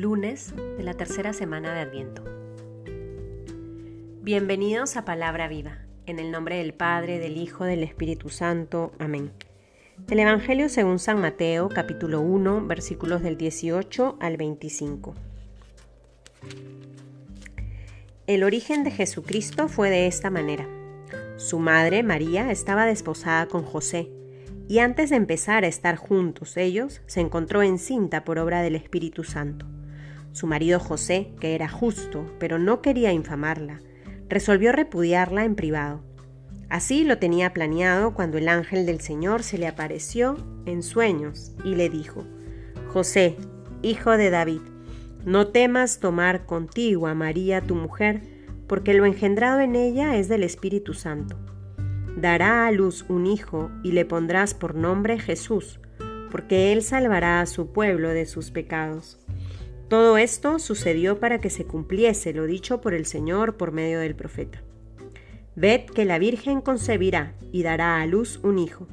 jueves de la tercera semana de Adviento. Bienvenidos a Palabra Viva, en el nombre del Padre, del Hijo, del Espíritu Santo. Amén. Del Evangelio según San Mateo, capítulo 1, versículos del 18 al 25. El origen de Jesucristo fue de esta manera. Su madre, María, estaba desposada con José y antes de empezar a estar juntos ellos, se encontró encinta por obra del Espíritu Santo. Su marido José, que era justo, pero no quería infamarla, resolvió repudiarla en privado. Así lo tenía planeado cuando el ángel del Señor se le apareció en sueños y le dijo, José, hijo de David, no temas tomar contigo a María tu mujer, porque lo engendrado en ella es del Espíritu Santo dará a luz un hijo y le pondrás por nombre Jesús, porque él salvará a su pueblo de sus pecados. Todo esto sucedió para que se cumpliese lo dicho por el Señor por medio del profeta. Ved que la Virgen concebirá y dará a luz un hijo,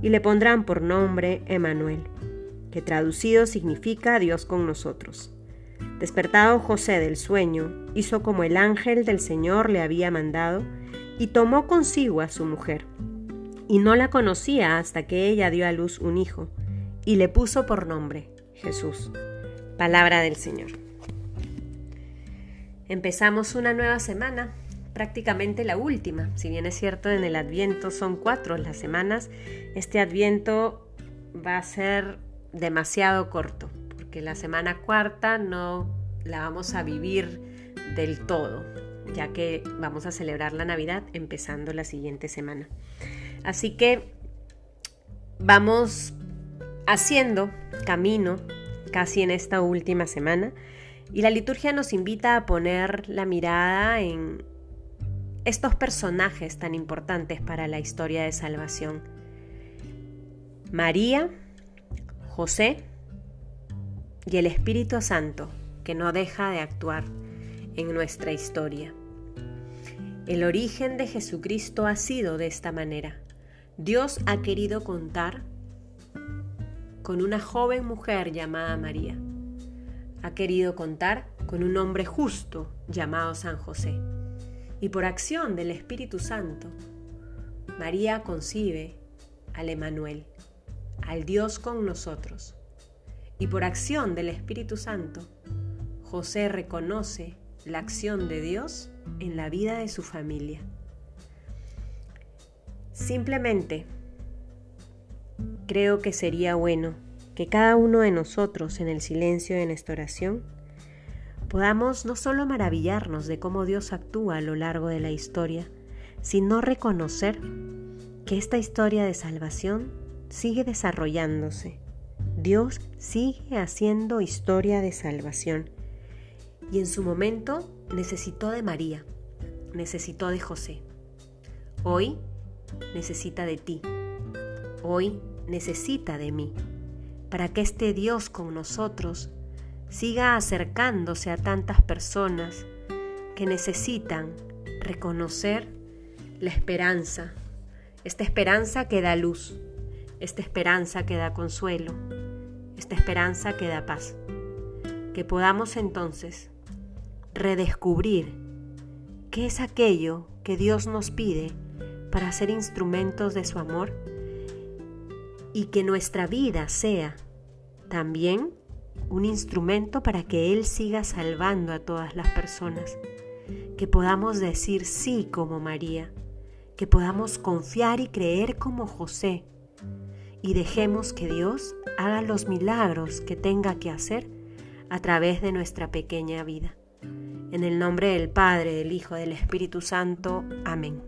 y le pondrán por nombre Emanuel, que traducido significa Dios con nosotros. Despertado José del sueño, hizo como el ángel del Señor le había mandado, y tomó consigo a su mujer. Y no la conocía hasta que ella dio a luz un hijo, y le puso por nombre Jesús. Palabra del Señor. Empezamos una nueva semana, prácticamente la última. Si bien es cierto, en el Adviento son cuatro las semanas, este Adviento va a ser demasiado corto, porque la semana cuarta no la vamos a vivir del todo ya que vamos a celebrar la Navidad empezando la siguiente semana. Así que vamos haciendo camino casi en esta última semana y la liturgia nos invita a poner la mirada en estos personajes tan importantes para la historia de salvación. María, José y el Espíritu Santo, que no deja de actuar en nuestra historia. El origen de Jesucristo ha sido de esta manera. Dios ha querido contar con una joven mujer llamada María. Ha querido contar con un hombre justo llamado San José. Y por acción del Espíritu Santo, María concibe al Emanuel, al Dios con nosotros. Y por acción del Espíritu Santo, José reconoce la acción de Dios en la vida de su familia. Simplemente creo que sería bueno que cada uno de nosotros en el silencio de nuestra oración podamos no solo maravillarnos de cómo Dios actúa a lo largo de la historia, sino reconocer que esta historia de salvación sigue desarrollándose. Dios sigue haciendo historia de salvación y en su momento necesitó de María, necesitó de José. Hoy necesita de ti. Hoy necesita de mí, para que este Dios con nosotros siga acercándose a tantas personas que necesitan reconocer la esperanza, esta esperanza que da luz, esta esperanza que da consuelo, esta esperanza que da paz. Que podamos entonces redescubrir qué es aquello que Dios nos pide para ser instrumentos de su amor y que nuestra vida sea también un instrumento para que Él siga salvando a todas las personas, que podamos decir sí como María, que podamos confiar y creer como José y dejemos que Dios haga los milagros que tenga que hacer a través de nuestra pequeña vida. En el nombre del Padre, del Hijo, del Espíritu Santo. Amén.